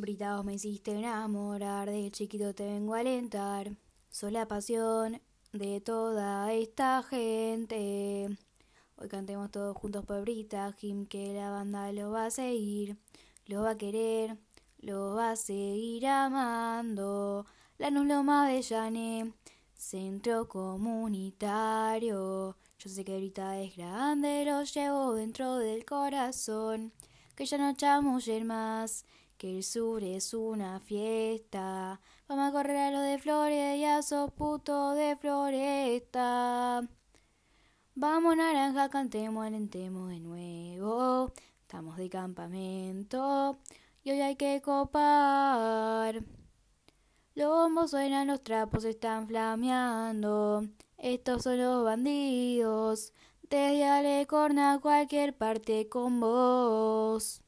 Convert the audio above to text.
Brita, vos me hiciste enamorar, de chiquito te vengo a alentar. Soy la pasión de toda esta gente. Hoy cantemos todos juntos por Brita, Jim, que la banda lo va a seguir, lo va a querer, lo va a seguir amando. La Loma de Llane, centro comunitario. Yo sé que ahorita es grande, lo llevo dentro del corazón. Que ya no chamullen más que el sur es una fiesta. Vamos a correr a lo de Flores y a esos putos de Floresta. Vamos naranja, cantemos, alentemos de nuevo. Estamos de campamento y hoy hay que copar. Los bombos suenan, los trapos están flameando. Estos son los bandidos. Desde Alecorna a cualquier parte con vos.